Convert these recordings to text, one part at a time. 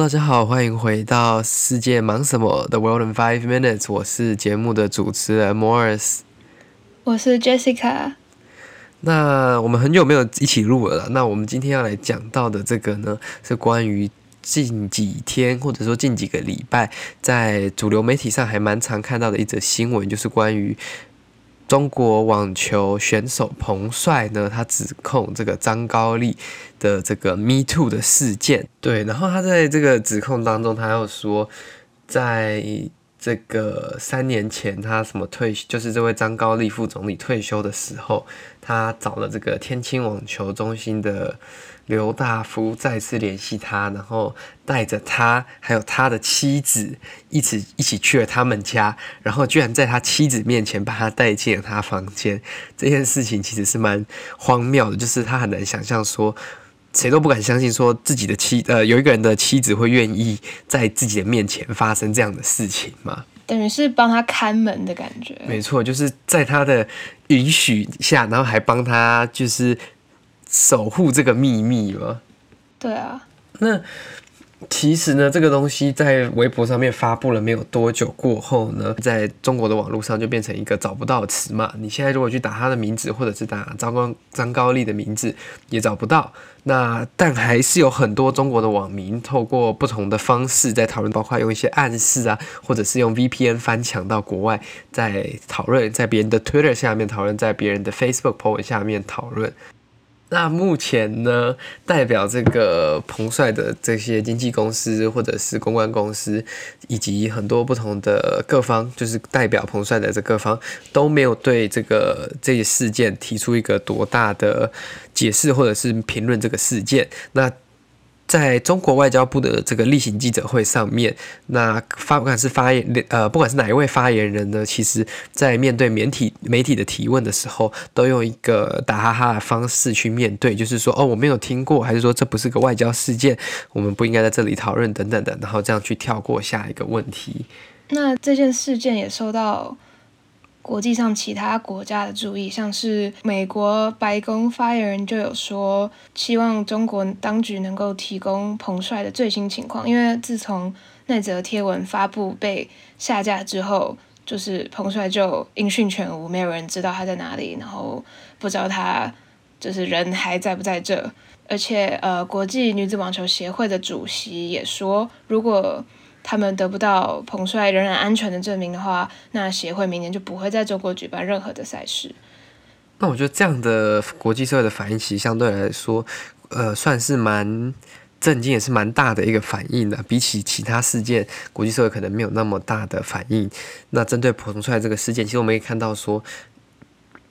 大家好，欢迎回到世界忙什么？The World in Five Minutes，我是节目的主持人 Morris，我是 Jessica。那我们很久没有一起录了，那我们今天要来讲到的这个呢，是关于近几天或者说近几个礼拜，在主流媒体上还蛮常看到的一则新闻，就是关于。中国网球选手彭帅呢，他指控这个张高丽的这个 “Me Too” 的事件，对，然后他在这个指控当中，他又说，在这个三年前，他什么退，就是这位张高丽副总理退休的时候，他找了这个天津网球中心的。刘大夫再次联系他，然后带着他还有他的妻子一起一起去了他们家，然后居然在他妻子面前把他带进了他房间。这件事情其实是蛮荒谬的，就是他很难想象说，谁都不敢相信说自己的妻呃有一个人的妻子会愿意在自己的面前发生这样的事情嘛？等于是帮他看门的感觉。没错，就是在他的允许下，然后还帮他就是。守护这个秘密吗？对啊，那其实呢，这个东西在微博上面发布了没有多久过后呢，在中国的网络上就变成一个找不到词嘛。你现在如果去打他的名字，或者是打张高张高丽的名字，也找不到。那但还是有很多中国的网民透过不同的方式在讨论，包括用一些暗示啊，或者是用 VPN 翻墙到国外，在讨论，在别人的 Twitter 下面讨论，在别人的 Facebook po 文下面讨论。那目前呢，代表这个彭帅的这些经纪公司或者是公关公司，以及很多不同的各方，就是代表彭帅的这各方，都没有对这个这些事件提出一个多大的解释或者是评论这个事件。那在中国外交部的这个例行记者会上面，那发不管是发言呃，不管是哪一位发言人呢，其实在面对媒体媒体的提问的时候，都用一个打哈哈的方式去面对，就是说哦，我没有听过，还是说这不是个外交事件，我们不应该在这里讨论等等的，然后这样去跳过下一个问题。那这件事件也受到。国际上其他国家的注意，像是美国白宫发言人就有说，希望中国当局能够提供彭帅的最新情况，因为自从那则贴文发布被下架之后，就是彭帅就音讯全无，没有人知道他在哪里，然后不知道他就是人还在不在这，而且呃，国际女子网球协会的主席也说，如果他们得不到彭帅仍然安全的证明的话，那协会明年就不会在中国举办任何的赛事。那我觉得这样的国际社会的反应，其实相对来说，呃，算是蛮震惊，也是蛮大的一个反应的。比起其他事件，国际社会可能没有那么大的反应。那针对彭帅这个事件，其实我们可以看到说。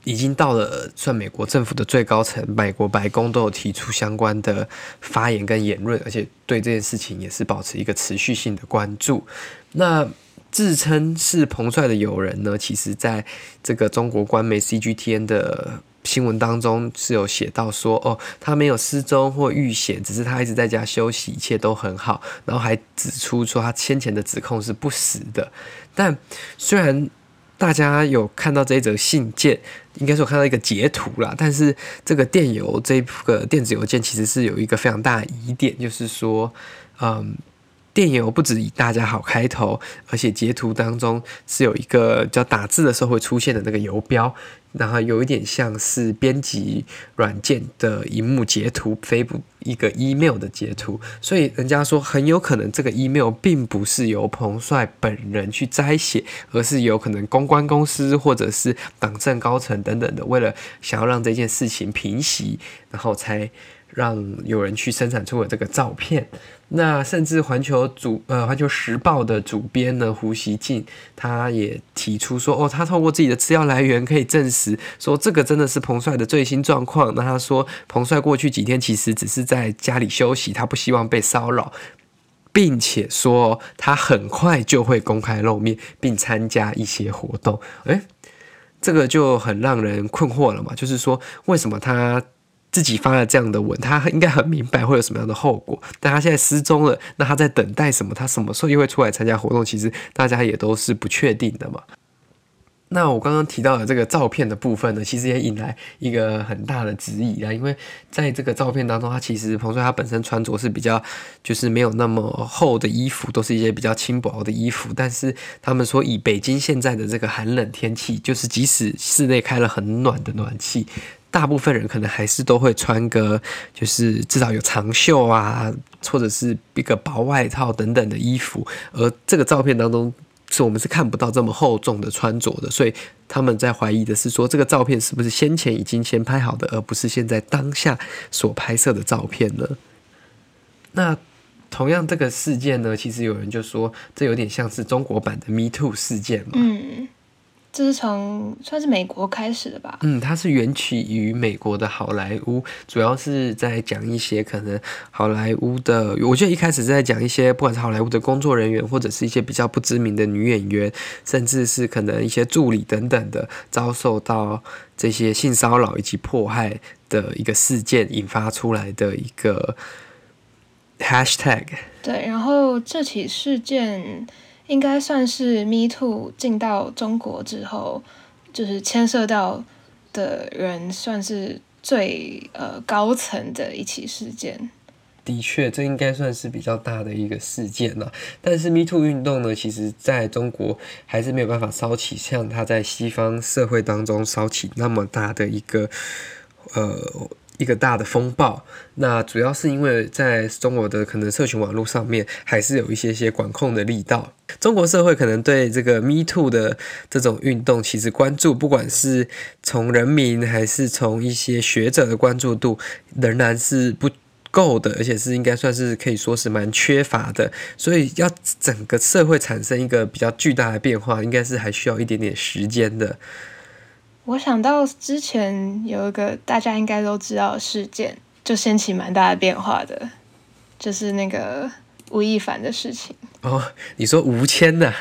已经到了算美国政府的最高层，美国白宫都有提出相关的发言跟言论，而且对这件事情也是保持一个持续性的关注。那自称是彭帅的友人呢，其实在这个中国官媒 CGTN 的新闻当中是有写到说，哦，他没有失踪或遇险，只是他一直在家休息，一切都很好。然后还指出说他先前的指控是不实的。但虽然大家有看到这则信件，应该是我看到一个截图啦。但是这个电邮这个电子邮件其实是有一个非常大的疑点，就是说，嗯。电邮不止以大家好开头，而且截图当中是有一个叫打字的时候会出现的那个游标，然后有一点像是编辑软件的萤幕截图，非不一个 email 的截图，所以人家说很有可能这个 email 并不是由彭帅本人去摘写，而是有可能公关公司或者是党政高层等等的，为了想要让这件事情平息，然后才。让有人去生产出了这个照片，那甚至环球主呃环球时报的主编呢胡锡进，他也提出说，哦，他透过自己的资料来源可以证实说这个真的是彭帅的最新状况。那他说彭帅过去几天其实只是在家里休息，他不希望被骚扰，并且说他很快就会公开露面并参加一些活动。诶，这个就很让人困惑了嘛，就是说为什么他？自己发了这样的文，他应该很明白会有什么样的后果，但他现在失踪了，那他在等待什么？他什么时候又会出来参加活动？其实大家也都是不确定的嘛。那我刚刚提到的这个照片的部分呢，其实也引来一个很大的质疑啊，因为在这个照片当中，他其实彭帅他本身穿着是比较就是没有那么厚的衣服，都是一些比较轻薄的衣服。但是他们说，以北京现在的这个寒冷天气，就是即使室内开了很暖的暖气，大部分人可能还是都会穿个就是至少有长袖啊，或者是一个薄外套等等的衣服。而这个照片当中，是我们是看不到这么厚重的穿着的，所以他们在怀疑的是说，这个照片是不是先前已经先拍好的，而不是现在当下所拍摄的照片呢？那同样这个事件呢，其实有人就说，这有点像是中国版的 Me Too 事件嘛。嗯。这是从算是美国开始的吧？嗯，它是源起于美国的好莱坞，主要是在讲一些可能好莱坞的，我觉得一开始是在讲一些不管是好莱坞的工作人员，或者是一些比较不知名的女演员，甚至是可能一些助理等等的，遭受到这些性骚扰以及迫害的一个事件引发出来的一个 hashtag。对，然后这起事件。应该算是 Me Too 进到中国之后，就是牵涉到的人算是最呃高层的一起事件。的确，这应该算是比较大的一个事件了。但是 Me Too 运动呢，其实在中国还是没有办法烧起像它在西方社会当中烧起那么大的一个呃。一个大的风暴，那主要是因为在中国的可能社群网络上面，还是有一些些管控的力道。中国社会可能对这个 Me Too 的这种运动，其实关注，不管是从人民还是从一些学者的关注度，仍然是不够的，而且是应该算是可以说是蛮缺乏的。所以要整个社会产生一个比较巨大的变化，应该是还需要一点点时间的。我想到之前有一个大家应该都知道的事件，就掀起蛮大的变化的，就是那个吴亦凡的事情。哦，你说吴谦呐？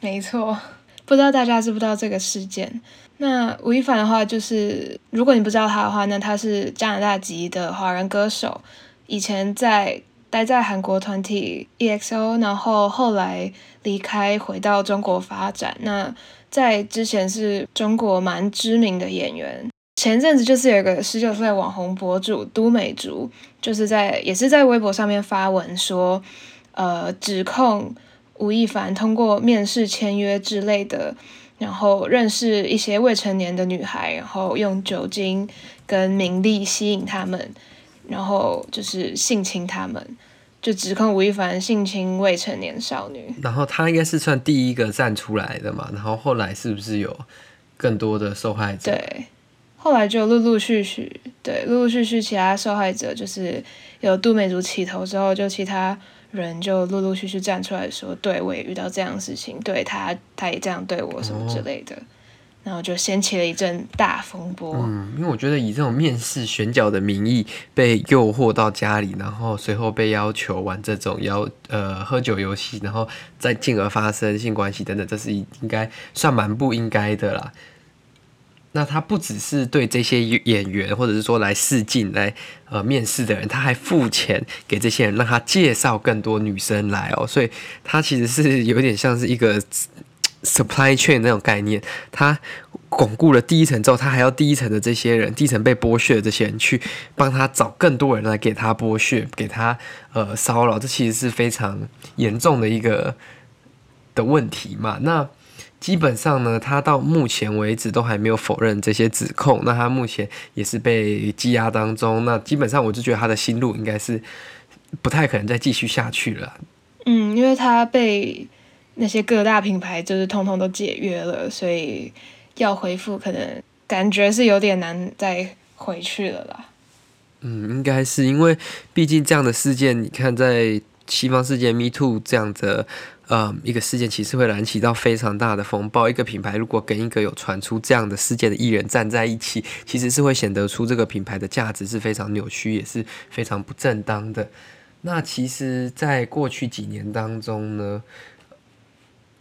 没错，不知道大家知不知道这个事件？那吴亦凡的话，就是如果你不知道他的话，那他是加拿大籍的华人歌手，以前在待在韩国团体 EXO，然后后来离开回到中国发展。那在之前是中国蛮知名的演员，前阵子就是有个十九岁网红博主都美竹，就是在也是在微博上面发文说，呃，指控吴亦凡通过面试、签约之类的，然后认识一些未成年的女孩，然后用酒精跟名利吸引他们，然后就是性侵他们。就指控吴亦凡性侵未成年少女，然后他应该是算第一个站出来的嘛，然后后来是不是有更多的受害者？对，后来就陆陆续续，对，陆陆续续其他受害者就是有杜美竹起头之后，就其他人就陆陆续续站出来说，对，我也遇到这样的事情，对他，他也这样对我什么之类的。哦然后就掀起了一阵大风波。嗯，因为我觉得以这种面试选角的名义被诱惑到家里，然后随后被要求玩这种要呃喝酒游戏，然后再进而发生性关系等等，这是应该算蛮不应该的啦。那他不只是对这些演员，或者是说来试镜来呃面试的人，他还付钱给这些人，让他介绍更多女生来哦。所以他其实是有点像是一个。Supply chain 那种概念，他巩固了第一层之后，他还要第一层的这些人，第一层被剥削的这些人去帮他找更多人来给他剥削，给他呃骚扰，这其实是非常严重的一个的问题嘛。那基本上呢，他到目前为止都还没有否认这些指控，那他目前也是被羁押当中。那基本上我就觉得他的心路应该是不太可能再继续下去了。嗯，因为他被。那些各大品牌就是通通都解约了，所以要恢复可能感觉是有点难再回去了啦。嗯，应该是因为毕竟这样的事件，你看在西方世界 Me Too 这样的呃一个事件，其实会燃起到非常大的风暴。一个品牌如果跟一个有传出这样的事件的艺人站在一起，其实是会显得出这个品牌的价值是非常扭曲，也是非常不正当的。那其实，在过去几年当中呢，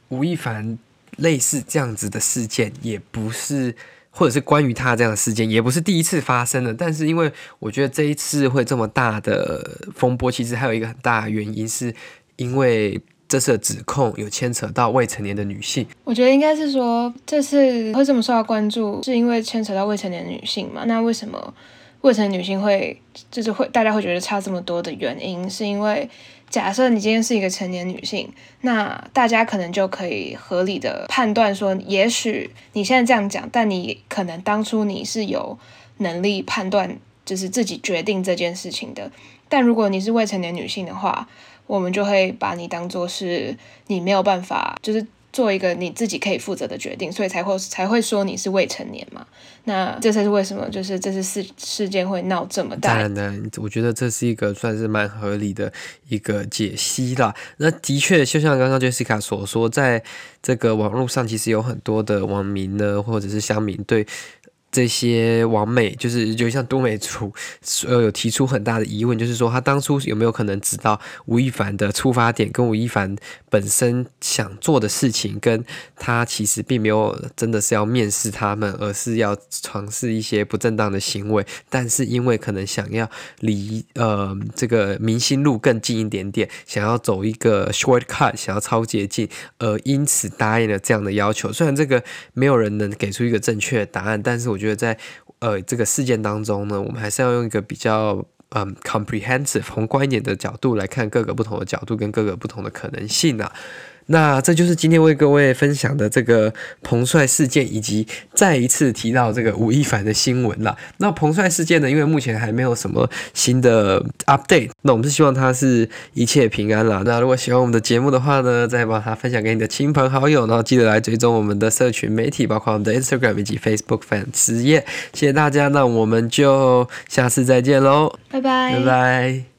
吴亦凡类似这样子的事件，也不是，或者是关于他这样的事件，也不是第一次发生的。但是，因为我觉得这一次会这么大的风波，其实还有一个很大的原因，是因为这次的指控有牵扯到未成年的女性？我觉得应该是说，这次会这么受到关注，是因为牵扯到未成年女性嘛？那为什么未成年女性会就是会大家会觉得差这么多的原因，是因为假设你今天是一个成年女性，那大家可能就可以合理的判断说，也许你现在这样讲，但你可能当初你是有能力判断，就是自己决定这件事情的。但如果你是未成年女性的话，我们就会把你当做是你没有办法，就是做一个你自己可以负责的决定，所以才会才会说你是未成年嘛。那这才是为什么，就是这次事事件会闹这么大。当然，我觉得这是一个算是蛮合理的一个解析啦。那的确，就像刚刚 Jessica 所说，在这个网络上，其实有很多的网民呢，或者是乡民对。这些王美就是，就像都美竹，呃，有提出很大的疑问，就是说他当初有没有可能知道吴亦凡的出发点，跟吴亦凡本身想做的事情，跟他其实并没有真的是要面试他们，而是要尝试一些不正当的行为，但是因为可能想要离呃这个明星路更近一点点，想要走一个 shortcut，想要超捷径，而因此答应了这样的要求。虽然这个没有人能给出一个正确的答案，但是我。我觉得在呃这个事件当中呢，我们还是要用一个比较嗯 comprehensive 宏观一点的角度来看各个不同的角度跟各个不同的可能性啊。那这就是今天为各位分享的这个彭帅事件，以及再一次提到这个吴亦凡的新闻啦。那彭帅事件呢，因为目前还没有什么新的 update，那我们是希望他是一切平安啦。那如果喜欢我们的节目的话呢，再把它分享给你的亲朋好友，然后记得来追踪我们的社群媒体，包括我们的 Instagram 以及 Facebook 粉丝页。谢谢大家，那我们就下次再见喽，拜拜，拜拜。